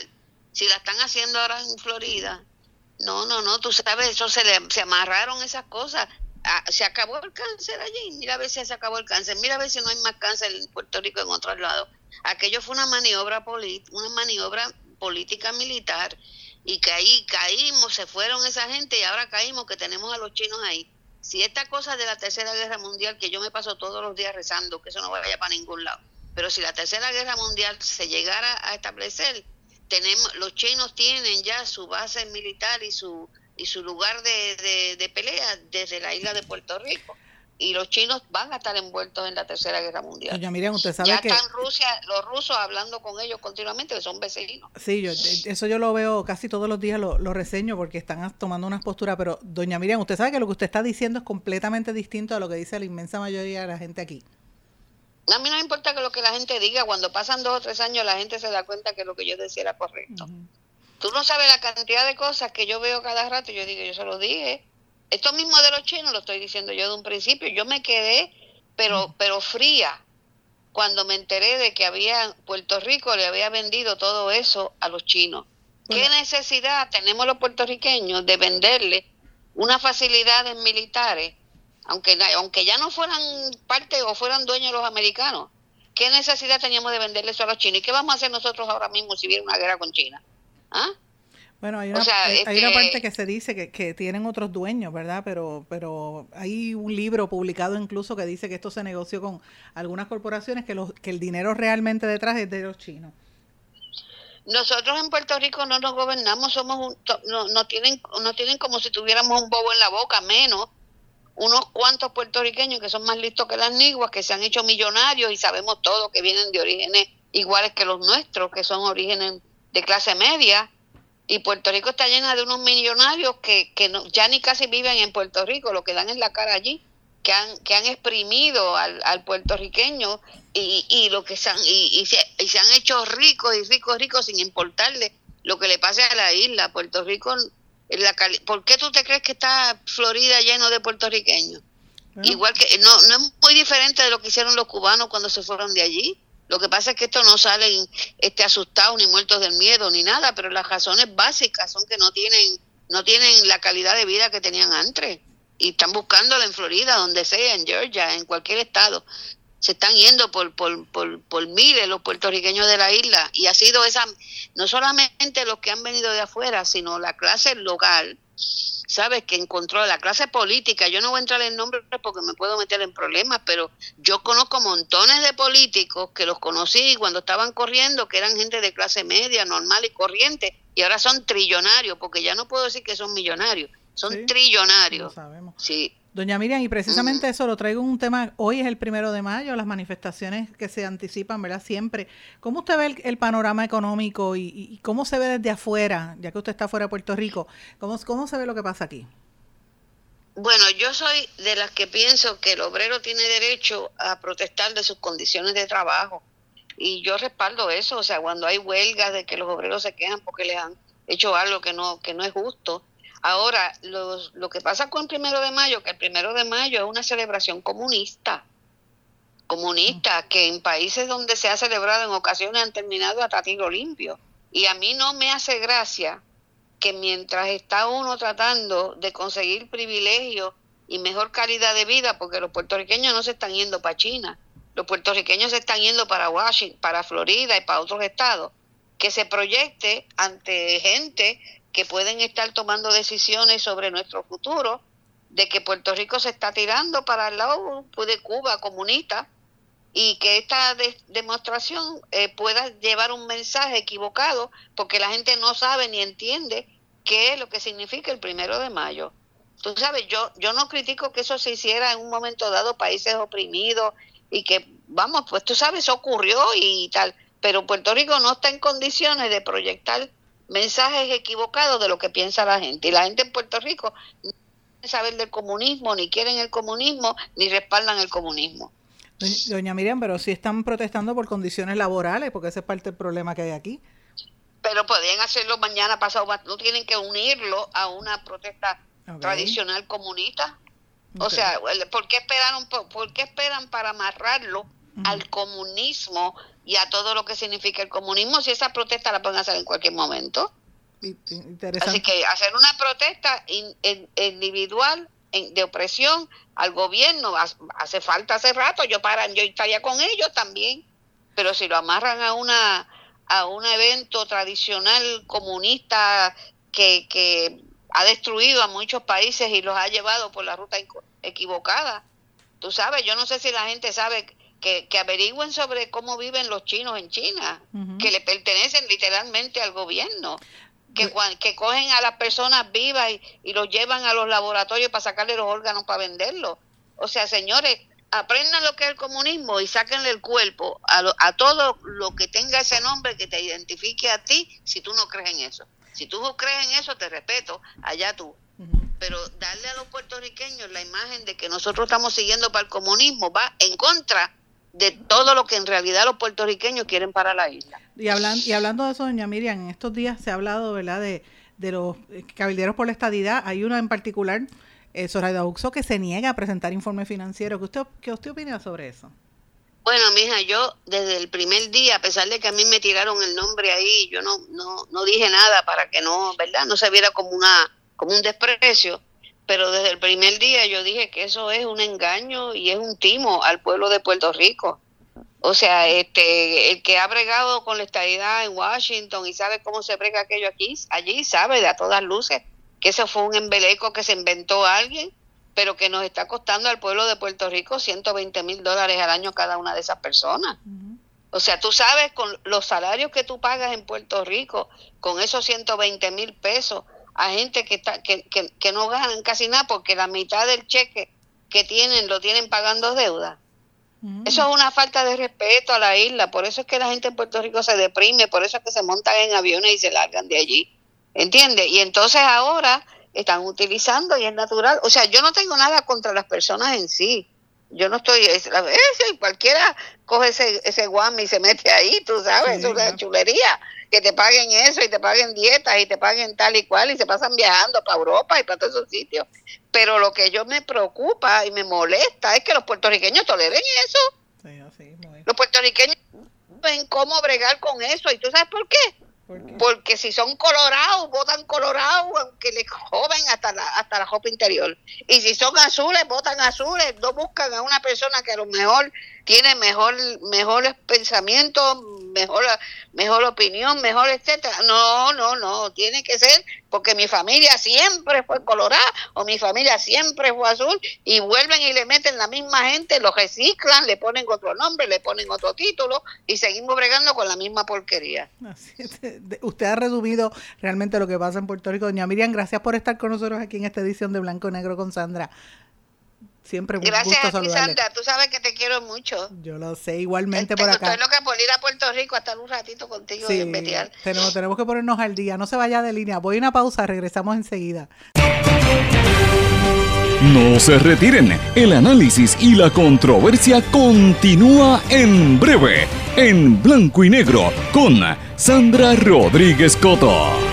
Si la están haciendo ahora en Florida, no, no, no, tú sabes, eso se le se amarraron esas cosas. Ah, se acabó el cáncer allí, mira a ver si se acabó el cáncer, mira a ver si no hay más cáncer en Puerto Rico en otros lados. Aquello fue una maniobra una maniobra política militar y que ahí caímos, se fueron esa gente y ahora caímos que tenemos a los chinos ahí. Si esta cosa de la Tercera Guerra Mundial, que yo me paso todos los días rezando, que eso no vaya para ningún lado, pero si la Tercera Guerra Mundial se llegara a establecer, tenemos los chinos tienen ya su base militar y su y su lugar de, de pelea desde la isla de Puerto Rico y los chinos van a estar envueltos en la tercera guerra mundial. Doña Miriam, usted sabe ya que están Rusia, los rusos hablando con ellos continuamente, que son vecinos. Sí, yo, eso yo lo veo casi todos los días, lo, lo reseño porque están tomando unas posturas, pero doña Miriam, usted sabe que lo que usted está diciendo es completamente distinto a lo que dice la inmensa mayoría de la gente aquí. A mí no me importa que lo que la gente diga, cuando pasan dos o tres años la gente se da cuenta que lo que yo decía era correcto. Tú no sabes la cantidad de cosas que yo veo cada rato, yo digo, yo se lo dije, esto mismo de los chinos lo estoy diciendo yo de un principio. Yo me quedé, pero, pero fría, cuando me enteré de que había Puerto Rico le había vendido todo eso a los chinos. ¿Qué necesidad tenemos los puertorriqueños de venderle unas facilidades militares, aunque, aunque ya no fueran parte o fueran dueños los americanos? ¿Qué necesidad teníamos de venderle eso a los chinos? ¿Y qué vamos a hacer nosotros ahora mismo si hubiera una guerra con China? ¿Ah? Bueno, hay una, hay una parte que se dice que, que, tienen otros dueños, ¿verdad? Pero, pero hay un libro publicado incluso que dice que esto se negoció con algunas corporaciones, que, los, que el dinero realmente detrás es de los chinos. Nosotros en Puerto Rico no nos gobernamos, somos un, no, no, tienen, no tienen como si tuviéramos un bobo en la boca, menos unos cuantos puertorriqueños que son más listos que las niguas, que se han hecho millonarios y sabemos todo que vienen de orígenes iguales que los nuestros, que son orígenes de clase media y Puerto Rico está llena de unos millonarios que, que no, ya ni casi viven en Puerto Rico, lo que dan en la cara allí, que han, que han exprimido al, al puertorriqueño y, y lo que se han, y, y, se, y se han hecho ricos y ricos, ricos sin importarle lo que le pase a la isla. Puerto Rico, la ¿por qué tú te crees que está Florida lleno de puertorriqueños? Igual que no, no es muy diferente de lo que hicieron los cubanos cuando se fueron de allí. Lo que pasa es que esto no salen este, asustados ni muertos del miedo ni nada, pero las razones básicas son que no tienen, no tienen la calidad de vida que tenían antes y están buscándola en Florida, donde sea, en Georgia, en cualquier estado. Se están yendo por, por, por, por miles los puertorriqueños de la isla y ha sido esa, no solamente los que han venido de afuera, sino la clase local ¿sabes? Que encontró la clase política. Yo no voy a entrar en nombres porque me puedo meter en problemas, pero yo conozco montones de políticos que los conocí cuando estaban corriendo, que eran gente de clase media, normal y corriente, y ahora son trillonarios, porque ya no puedo decir que son millonarios, son trillonarios. sabemos. Sí. Doña Miriam, y precisamente eso lo traigo un tema, hoy es el primero de mayo, las manifestaciones que se anticipan, ¿verdad? Siempre. ¿Cómo usted ve el, panorama económico y, cómo se ve desde afuera, ya que usted está fuera de Puerto Rico? ¿Cómo, ¿Cómo se ve lo que pasa aquí? Bueno, yo soy de las que pienso que el obrero tiene derecho a protestar de sus condiciones de trabajo. Y yo respaldo eso, o sea, cuando hay huelgas de que los obreros se quejan porque les han hecho algo que no, que no es justo, Ahora, lo que pasa con el primero de mayo, que el primero de mayo es una celebración comunista, comunista, que en países donde se ha celebrado en ocasiones han terminado hasta tiro limpio. Y a mí no me hace gracia que mientras está uno tratando de conseguir privilegios y mejor calidad de vida, porque los puertorriqueños no se están yendo para China, los puertorriqueños se están yendo para Washington, para Florida y para otros estados, que se proyecte ante gente que pueden estar tomando decisiones sobre nuestro futuro, de que Puerto Rico se está tirando para el lado de Cuba comunista y que esta demostración eh, pueda llevar un mensaje equivocado porque la gente no sabe ni entiende qué es lo que significa el primero de mayo. Tú sabes, yo, yo no critico que eso se hiciera en un momento dado, países oprimidos y que, vamos, pues tú sabes, ocurrió y tal, pero Puerto Rico no está en condiciones de proyectar mensajes equivocados de lo que piensa la gente. Y la gente en Puerto Rico no quiere saber del comunismo, ni quieren el comunismo, ni respaldan el comunismo. Doña Miriam, pero si están protestando por condiciones laborales, porque ese es parte del problema que hay aquí. Pero podrían hacerlo mañana pasado, no tienen que unirlo a una protesta tradicional comunista. O sea, ¿por qué, esperan, por, qué esperan para amarrarlo al comunismo y a todo lo que significa el comunismo si esa protesta la pueden hacer en cualquier momento? Así que hacer una protesta individual de opresión al gobierno hace falta hace rato, yo paran, yo estaría con ellos también, pero si lo amarran a una a un evento tradicional comunista que, que ha destruido a muchos países y los ha llevado por la ruta equivocada. Tú sabes, yo no sé si la gente sabe que, que averigüen sobre cómo viven los chinos en China, que le pertenecen literalmente al gobierno que, que cogen a las personas vivas y, los llevan a los laboratorios para sacarle los órganos para venderlos. O sea, señores, aprendan lo que es el comunismo y sáquenle el cuerpo a, a todo lo que tenga ese nombre que te identifique a ti si tú no crees en eso. Si tú crees en eso, te respeto, allá tú. Pero darle a los puertorriqueños la imagen de que nosotros estamos siguiendo para el comunismo va en contra de todo lo que en realidad los puertorriqueños quieren para la isla. Y, hablando y hablando de eso, doña Miriam, en estos días se ha hablado, ¿verdad?, de, de los cabilderos por la estadidad. Hay uno en particular, eh, Soraya Uxo, que se niega a presentar informe financiero. ¿Qué usted, qué usted opina sobre eso? Bueno, mija, yo desde el primer día, a pesar de que a mí me tiraron el nombre ahí, yo no, no, no dije nada para que no, ¿verdad? No se viera como una, como un desprecio pero desde el primer día yo dije que eso es un engaño y es un timo al pueblo de Puerto Rico. O sea, este, el que ha bregado con la estadidad en Washington y sabe cómo se brega aquello aquí, allí sabe de a todas luces que eso fue un embeleco que se inventó alguien, pero que nos está costando al pueblo de Puerto Rico 120 mil dólares al año cada una de esas personas. O sea, tú sabes con los salarios que tú pagas en Puerto Rico, con esos 120 mil pesos, a gente que, está, que, que, no ganan casi nada porque la mitad del cheque que tienen lo tienen pagando deuda. Mm. Eso es una falta de respeto a la isla, por eso es que la gente en Puerto Rico se deprime, por eso es que se montan en aviones y se largan de allí. ¿Entiendes? Y entonces ahora están utilizando y es natural. O sea, yo no tengo nada contra las personas en sí. Yo no estoy, es, cualquiera coge ese, ese guame y se mete ahí, tú sabes, es una chulería que te paguen eso y te paguen dietas y te paguen tal y cual y se pasan viajando para Europa y para todos esos sitios. Pero lo que yo me preocupa y me molesta es que los puertorriqueños toleren eso. los puertorriqueños ven cómo bregar con eso. ¿Y tú sabes por qué? Porque si son colorados, votan colorados, aunque les joven hasta la, hasta la ropa interior. Y si son azules, votan azules. No buscan a una persona que a lo mejor tiene mejor mejores pensamientos, mejor, mejor opinión, mejor etcétera. No, no, no, tiene que ser porque mi familia siempre fue colorada o mi familia siempre fue azul y vuelven y le meten la misma gente, lo reciclan, le ponen otro nombre, le ponen otro título y seguimos bregando con la misma porquería. Usted ha resumido realmente lo que pasa en Puerto Rico. Doña Miriam, gracias por estar con nosotros aquí en esta edición de Blanco Negro con Sandra. Siempre Gracias gusto a ti, Sandra. Tú sabes que te quiero mucho. Yo lo sé, igualmente por acá. Estoy loca por ir a Puerto Rico a estar un ratito contigo sí, Tenemos, tenemos que ponernos al día. No se vaya de línea. Voy a una pausa, regresamos enseguida. No se retiren. El análisis y la controversia continúa en breve, en blanco y negro, con Sandra Rodríguez Coto.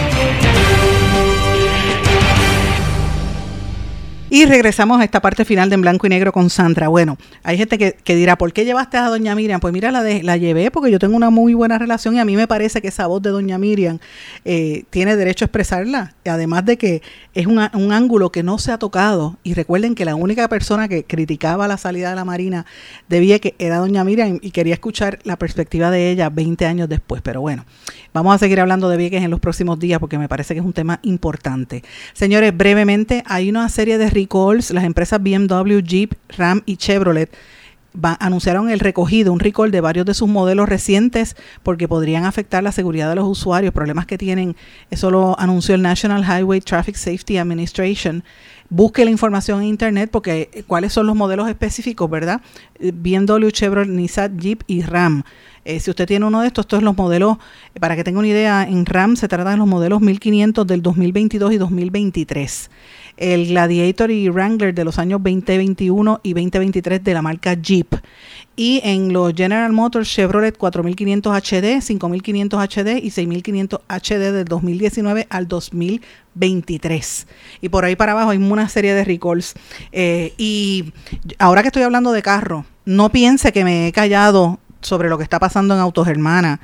Y regresamos a esta parte final de En Blanco y Negro con Sandra. Bueno, hay gente que, dirá, ¿por qué llevaste a Doña Miriam? Pues mira, la, la llevé porque yo tengo una muy buena relación y a mí me parece que esa voz de Doña Miriam eh, tiene derecho a expresarla. Además de que es un ángulo que no se ha tocado. Y recuerden que la única persona que criticaba la salida de la Marina de que era Doña Miriam y quería escuchar la perspectiva de ella 20 años después. Pero bueno, vamos a seguir hablando de Vieques en los próximos días porque me parece que es un tema importante. Señores, brevemente, hay una serie de recalls, las empresas BMW, Jeep, Ram y Chevrolet anunciaron el recogido, un recall de varios de sus modelos recientes porque podrían afectar la seguridad de los usuarios, problemas que tienen, eso lo anunció el National Highway Traffic Safety Administration. Busque la información en internet porque eh, cuáles son los modelos específicos, ¿verdad? Eh, BMW, Chevrolet, Nissan, Jeep y Ram. Eh, si usted tiene uno de estos, estos los modelos, para que tenga una idea, en RAM se trata de los modelos 1500 del 2022 y 2023 el Gladiator y Wrangler de los años 2021 y 2023 de la marca Jeep. Y en los General Motors Chevrolet 4500 HD, 5500 HD y 6500 HD del 2019 al 2023. Y por ahí para abajo hay una serie de recalls. Eh, y ahora que estoy hablando de carro, no piense que me he callado sobre lo que está pasando en Autogermana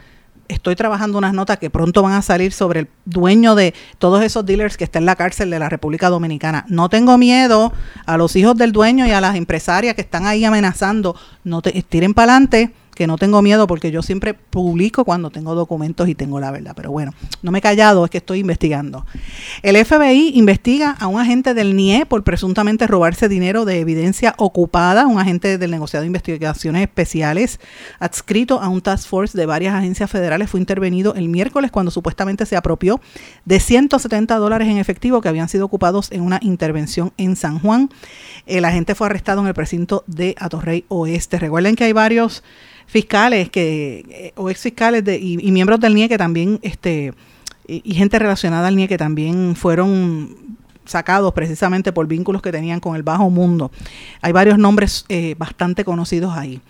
estoy trabajando unas notas que pronto van a salir sobre el dueño de todos esos dealers que está en la cárcel de la República Dominicana. No tengo miedo a los hijos del dueño y a las empresarias que están ahí amenazando. No te tiren para adelante que no tengo miedo porque yo siempre publico cuando tengo documentos y tengo la verdad. Pero bueno, no me he callado, es que estoy investigando. El FBI investiga a un agente del NIE por presuntamente robarse dinero de evidencia ocupada, un agente del negociado de investigaciones especiales adscrito a un task force de varias agencias federales fue intervenido el miércoles cuando supuestamente se apropió de 170 dólares en efectivo que habían sido ocupados en una intervención en San Juan. El agente fue arrestado en el precinto de Atorrey Oeste. Recuerden que hay varios fiscales que eh, o ex fiscales de, y, miembros del NIE que también este y, gente relacionada al NIE que también fueron sacados precisamente por vínculos que tenían con el bajo mundo. Hay varios nombres eh, bastante conocidos ahí.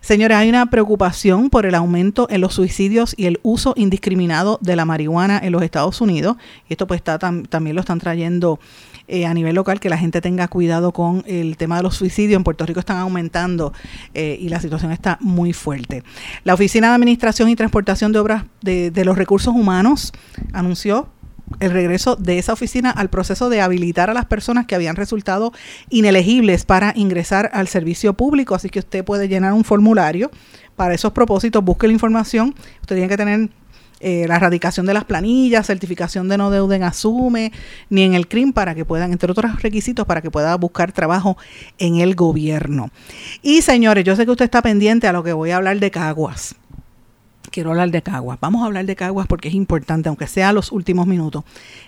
Señores, hay una preocupación por el aumento en los suicidios y el uso indiscriminado de la marihuana en los Estados Unidos. Y esto pues está también lo están trayendo eh, a nivel local, que la gente tenga cuidado con el tema de los suicidios. En Puerto Rico están aumentando eh, y la situación está muy fuerte. La Oficina de Administración y Transportación de Obras de, de los Recursos Humanos anunció el regreso de esa oficina al proceso de habilitar a las personas que habían resultado inelegibles para ingresar al servicio público. Así que usted puede llenar un formulario para esos propósitos. Busque la información. Usted tiene que tener eh, la erradicación de las planillas, certificación de no deuda en Asume, ni en el CRIM, para que puedan, entre otros requisitos, para que pueda buscar trabajo en el gobierno. Y señores, yo sé que usted está pendiente a lo que voy a hablar de Caguas. Quiero hablar de Caguas. Vamos a hablar de Caguas porque es importante, aunque sea los últimos minutos.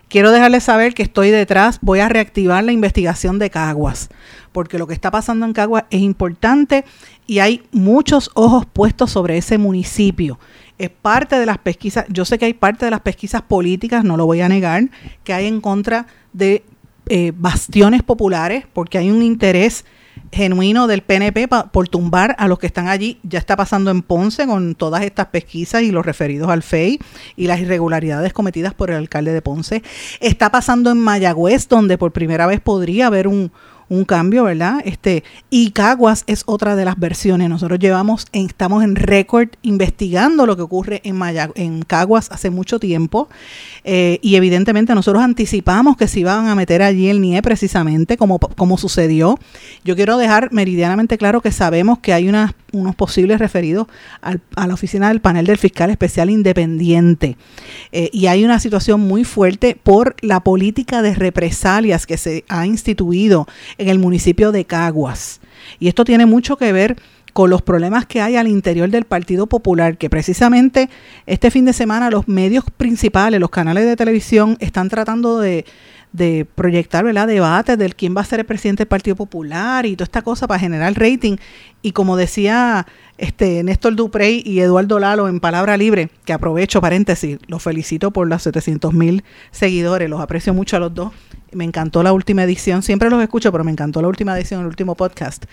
Quiero dejarles saber que estoy detrás, voy a reactivar la investigación de Caguas, porque lo que está pasando en Caguas es importante y hay muchos ojos puestos sobre ese municipio es parte de las pesquisas, yo sé que hay parte de las pesquisas políticas, no lo voy a negar, que hay en contra de eh, bastiones populares, porque hay un interés genuino del PNP por tumbar a los que están allí. Ya está pasando en Ponce con todas estas pesquisas y los referidos al FEI y las irregularidades cometidas por el alcalde de Ponce. Está pasando en Mayagüez, donde por primera vez podría haber un, un cambio, ¿verdad? Este, y Caguas es otra de las versiones. Nosotros llevamos, estamos en récord investigando lo que ocurre en, Maya, en Caguas hace mucho tiempo eh, y evidentemente nosotros anticipamos que se iban a meter allí el NIE precisamente como, como sucedió. Yo quiero dejar meridianamente claro que sabemos que hay unas, unos posibles referidos a la oficina del panel del fiscal especial independiente eh, y hay una situación muy fuerte por la política de represalias que se ha instituido en el municipio de Caguas. Y esto tiene mucho que ver con los problemas que hay al interior del Partido Popular, que precisamente este fin de semana los medios principales, los canales de televisión, están tratando de, de proyectar ¿verdad? debates del quién va a ser el presidente del Partido Popular y toda esta cosa para generar rating. Y como decía este Néstor Duprey y Eduardo Lalo en Palabra Libre, que aprovecho paréntesis, los felicito por los 700 mil seguidores, los aprecio mucho a los dos. Me encantó la última edición, siempre los escucho, pero me encantó la última edición, el último podcast,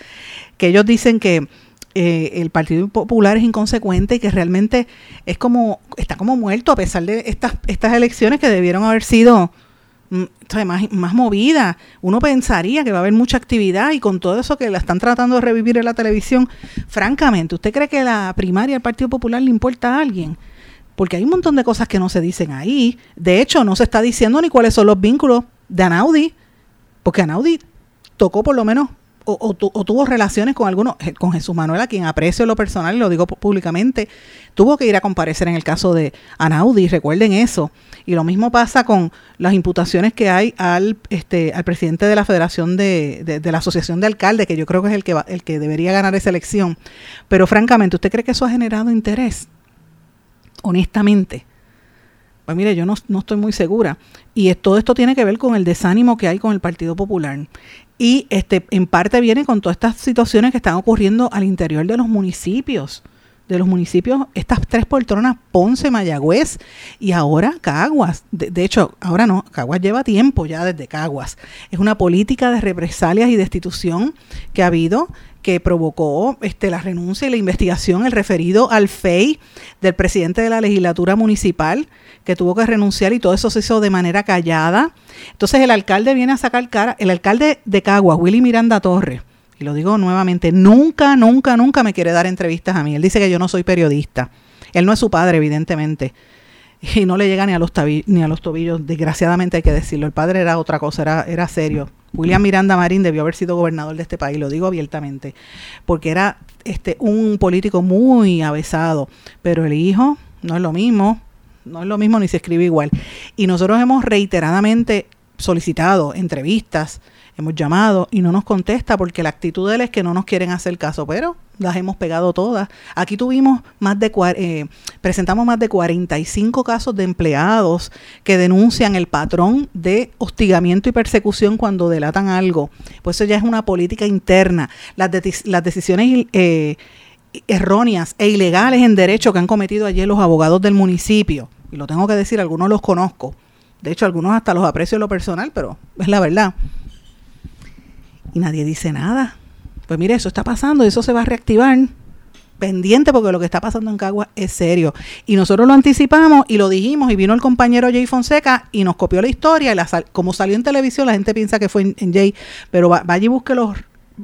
que ellos dicen que eh, el Partido Popular es inconsecuente y que realmente es como, está como muerto a pesar de estas, estas elecciones que debieron haber sido más, más movida. Uno pensaría que va a haber mucha actividad y con todo eso que la están tratando de revivir en la televisión, francamente, ¿usted cree que la primaria del Partido Popular le importa a alguien? Porque hay un montón de cosas que no se dicen ahí. De hecho, no se está diciendo ni cuáles son los vínculos de Anaudi, porque Anaudi tocó por lo menos o, tuvo relaciones con algunos, con Jesús Manuel, a quien aprecio lo personal y lo digo públicamente, tuvo que ir a comparecer en el caso de Anaudi, recuerden eso. Y lo mismo pasa con las imputaciones que hay al, este, al presidente de la Federación de, de, la Asociación de Alcaldes, que yo creo que es el que, va, el que debería ganar esa elección. Pero francamente, ¿usted cree que eso ha generado interés? Honestamente. Pues mire, yo no, no, estoy muy segura. Y todo esto tiene que ver con el desánimo que hay con el Partido Popular. Y este, en parte viene con todas estas situaciones que están ocurriendo al interior de los municipios de los municipios, estas tres poltronas, Ponce, Mayagüez y ahora Caguas. De, hecho, ahora no, Caguas lleva tiempo ya desde Caguas. Es una política de represalias y destitución que ha habido que provocó este, la renuncia y la investigación, el referido al FEI del presidente de la legislatura municipal, que tuvo que renunciar y todo eso se hizo de manera callada. Entonces el alcalde viene a sacar cara, el alcalde de Caguas, Willy Miranda Torres, y lo digo nuevamente, nunca, nunca, nunca me quiere dar entrevistas a mí. Él dice que yo no soy periodista. Él no es su padre, evidentemente. Y no le llega ni a los, ni a los tobillos, desgraciadamente hay que decirlo. El padre era otra cosa, era, era serio. William Miranda Marín debió haber sido gobernador de este país, lo digo abiertamente, porque era este un político muy avesado, pero el hijo no es lo mismo, no es lo mismo ni se escribe igual. Y nosotros hemos reiteradamente solicitado entrevistas, hemos llamado y no nos contesta porque la actitud de él es que no nos quieren hacer caso, pero las hemos pegado todas. Aquí tuvimos más de eh, presentamos más de 45 casos de empleados que denuncian el patrón de hostigamiento y persecución cuando delatan algo. Pues eso ya es una política interna. Las, decisiones eh, erróneas e ilegales en derecho que han cometido ayer los abogados del municipio, y lo tengo que decir, algunos los conozco, de hecho algunos hasta los aprecio en lo personal, pero es la verdad y nadie dice nada. Pues mire, eso está pasando y eso se va a reactivar. Pendiente porque lo que está pasando en Cagua es serio. Y nosotros lo anticipamos y lo dijimos y vino el compañero Jay Fonseca y nos copió la historia. Y la como salió en televisión, la gente piensa que fue en, Jay, pero vaya y busque los,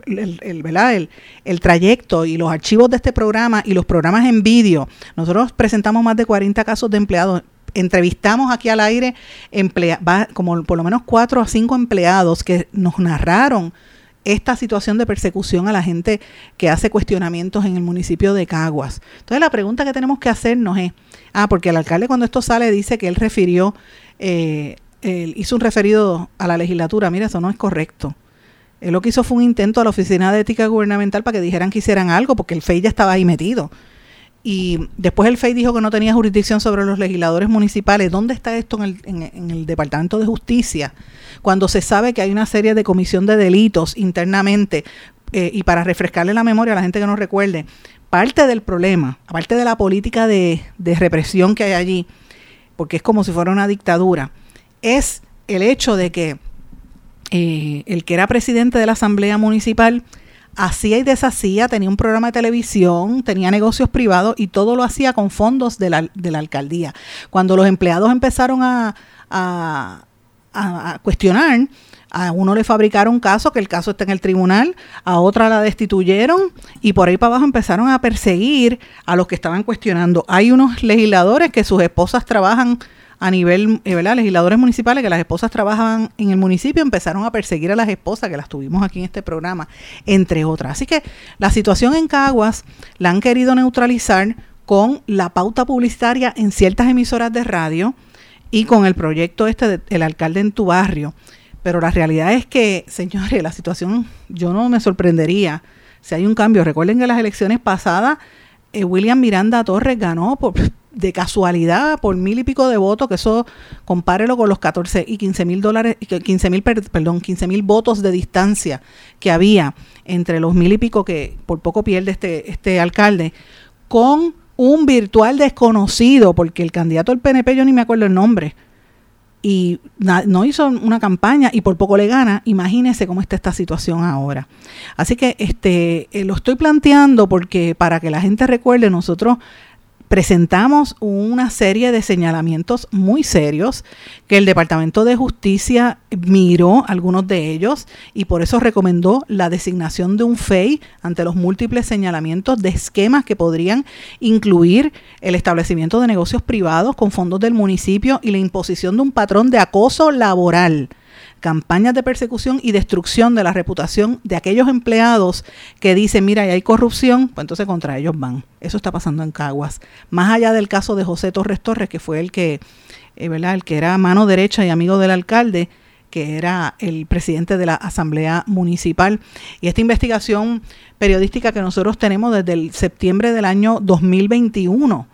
el, el, el, trayecto y los archivos de este programa y los programas en vídeo. Nosotros presentamos más de 40 casos de empleados entrevistamos aquí al aire emplea, como por lo menos cuatro a cinco empleados que nos narraron esta situación de persecución a la gente que hace cuestionamientos en el municipio de Caguas. Entonces la pregunta que tenemos que hacernos es, ah, porque el alcalde cuando esto sale dice que él refirió, eh, hizo un referido a la legislatura, mira, eso no es correcto. Él lo que hizo fue un intento a la Oficina de Ética Gubernamental para que dijeran que hicieran algo, porque el FEI ya estaba ahí metido. Y después el FEI dijo que no tenía jurisdicción sobre los legisladores municipales. ¿Dónde está esto en el, en el Departamento de Justicia? cuando se sabe que hay una serie de comisión de delitos internamente, eh, y para refrescarle la memoria a la gente que no recuerde, parte del problema, aparte de la política de, represión que hay allí, porque es como si fuera una dictadura, es el hecho de que eh, el que era presidente de la Asamblea Municipal hacía y deshacía, tenía un programa de televisión, tenía negocios privados y todo lo hacía con fondos de la, de la alcaldía. Cuando los empleados empezaron a, a, cuestionar. A uno le fabricaron caso, que el caso está en el tribunal, a otra la destituyeron y por ahí para abajo empezaron a perseguir a los que estaban cuestionando. Hay unos legisladores que sus esposas trabajan a nivel, eh, ¿verdad? Legisladores municipales que las esposas trabajaban en el municipio, empezaron a perseguir a las esposas, que las tuvimos aquí en este programa, entre otras. Así que la situación en Caguas la han querido neutralizar con la pauta publicitaria en ciertas emisoras de radio y con el proyecto este del alcalde en tu barrio. Pero la realidad es que, señores, la situación, yo no me sorprendería si hay un cambio. Recuerden que las elecciones pasadas eh, William Miranda Torres ganó por, de casualidad por mil y pico de votos, que eso compárelo con los 14 y 15 mil dólares, 15 mil, perdón, 15 mil votos de distancia que había entre los mil y pico que por poco pierde este, este alcalde, con un virtual desconocido, porque el candidato del PNP yo ni me acuerdo el nombre, y no hizo una campaña y por poco le gana, imagínese cómo está esta situación ahora. Así que este eh, lo estoy planteando porque para que la gente recuerde, nosotros presentamos una serie de señalamientos muy serios que el Departamento de Justicia miró algunos de ellos y por eso recomendó la designación de un FEI ante los múltiples señalamientos de esquemas que podrían incluir el establecimiento de negocios privados con fondos del municipio y la imposición de un patrón de acoso laboral campañas de persecución y destrucción de la reputación de aquellos empleados que dicen, mira, hay corrupción, pues entonces contra ellos van. Eso está pasando en Caguas. Más allá del caso de José Torres Torres, que fue el que, eh, ¿verdad? El que era mano derecha y amigo del alcalde, que era el presidente de la Asamblea Municipal. Y esta investigación periodística que nosotros tenemos desde el septiembre del año 2021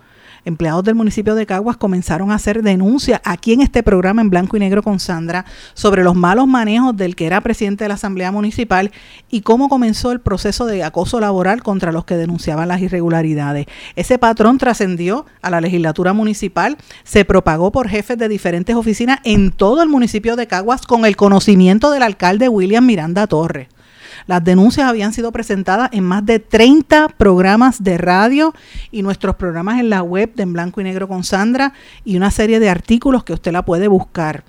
empleados del municipio de Caguas comenzaron a hacer denuncias aquí en este programa en blanco y negro con Sandra sobre los malos manejos del que era presidente de la Asamblea Municipal y cómo comenzó el proceso de acoso laboral contra los que denunciaban las irregularidades. Ese patrón trascendió a la legislatura municipal, se propagó por jefes de diferentes oficinas en todo el municipio de Caguas con el conocimiento del alcalde William Miranda Torres. Las denuncias habían sido presentadas en más de 30 programas de radio y nuestros programas en la web de En Blanco y Negro con Sandra y una serie de artículos que usted la puede buscar.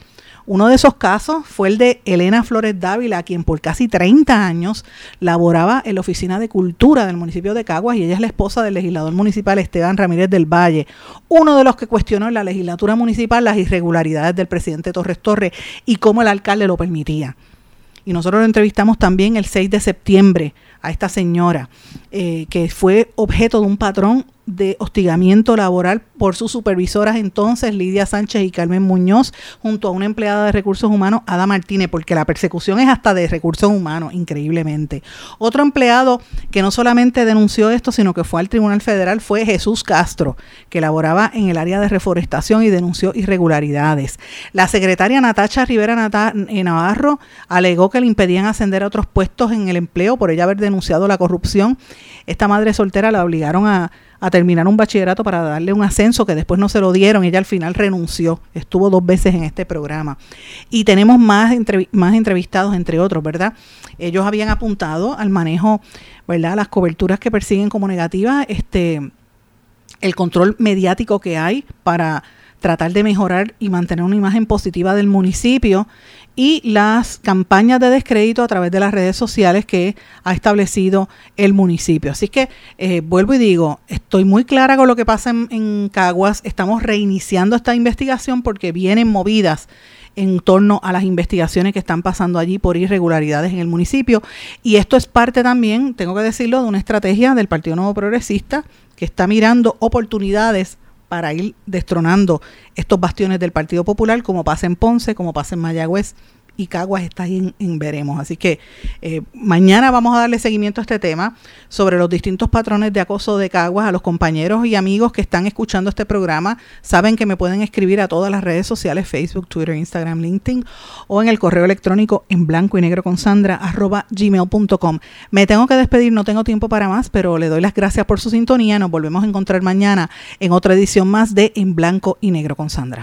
Uno de esos casos fue el de Elena Flores Dávila, quien por casi 30 años laboraba en la Oficina de Cultura del municipio de Caguas y ella es la esposa del legislador municipal Esteban Ramírez del Valle, uno de los que cuestionó en la legislatura municipal las irregularidades del presidente Torres Torres y cómo el alcalde lo permitía y nosotros lo entrevistamos también el 6 de septiembre a esta señora, eh, que fue objeto de un patrón de hostigamiento laboral por sus supervisoras entonces, Lidia Sánchez y Carmen Muñoz, junto a una empleada de recursos humanos, Ada Martínez, porque la persecución es hasta de recursos humanos, increíblemente. Otro empleado que no solamente denunció esto, sino que fue al Tribunal Federal fue Jesús Castro, que laboraba en el área de reforestación y denunció irregularidades. La secretaria Natacha Rivera Navarro alegó que le impedían ascender a otros puestos en el empleo por ella haber denunciado la corrupción. Esta madre soltera la obligaron a a terminar un bachillerato para darle un ascenso que después no se lo dieron. Ella al final renunció, estuvo dos veces en este programa. Y tenemos más, más entrevistados, entre otros, ¿verdad? Ellos habían apuntado al manejo, ¿verdad? Las coberturas que persiguen como negativas, este, el control mediático que hay para tratar de mejorar y mantener una imagen positiva del municipio y las campañas de descrédito a través de las redes sociales que ha establecido el municipio. Así que eh, vuelvo y digo, estoy muy clara con lo que pasa en, en Caguas, estamos reiniciando esta investigación porque vienen movidas en torno a las investigaciones que están pasando allí por irregularidades en el municipio. Y esto es parte también, tengo que decirlo, de una estrategia del Partido Nuevo Progresista que está mirando oportunidades para ir destronando estos bastiones del Partido Popular, como pasa en Ponce, como pasa en Mayagüez y Caguas está ahí en, veremos. Así que eh, mañana vamos a darle seguimiento a este tema sobre los distintos patrones de acoso de Caguas. A los compañeros y amigos que están escuchando este programa saben que me pueden escribir a todas las redes sociales, Facebook, Twitter, Instagram, LinkedIn o en el correo electrónico en blanco y negro con Sandra arroba gmail.com. Me tengo que despedir, no tengo tiempo para más, pero le doy las gracias por su sintonía. Nos volvemos a encontrar mañana en otra edición más de En Blanco y Negro con Sandra.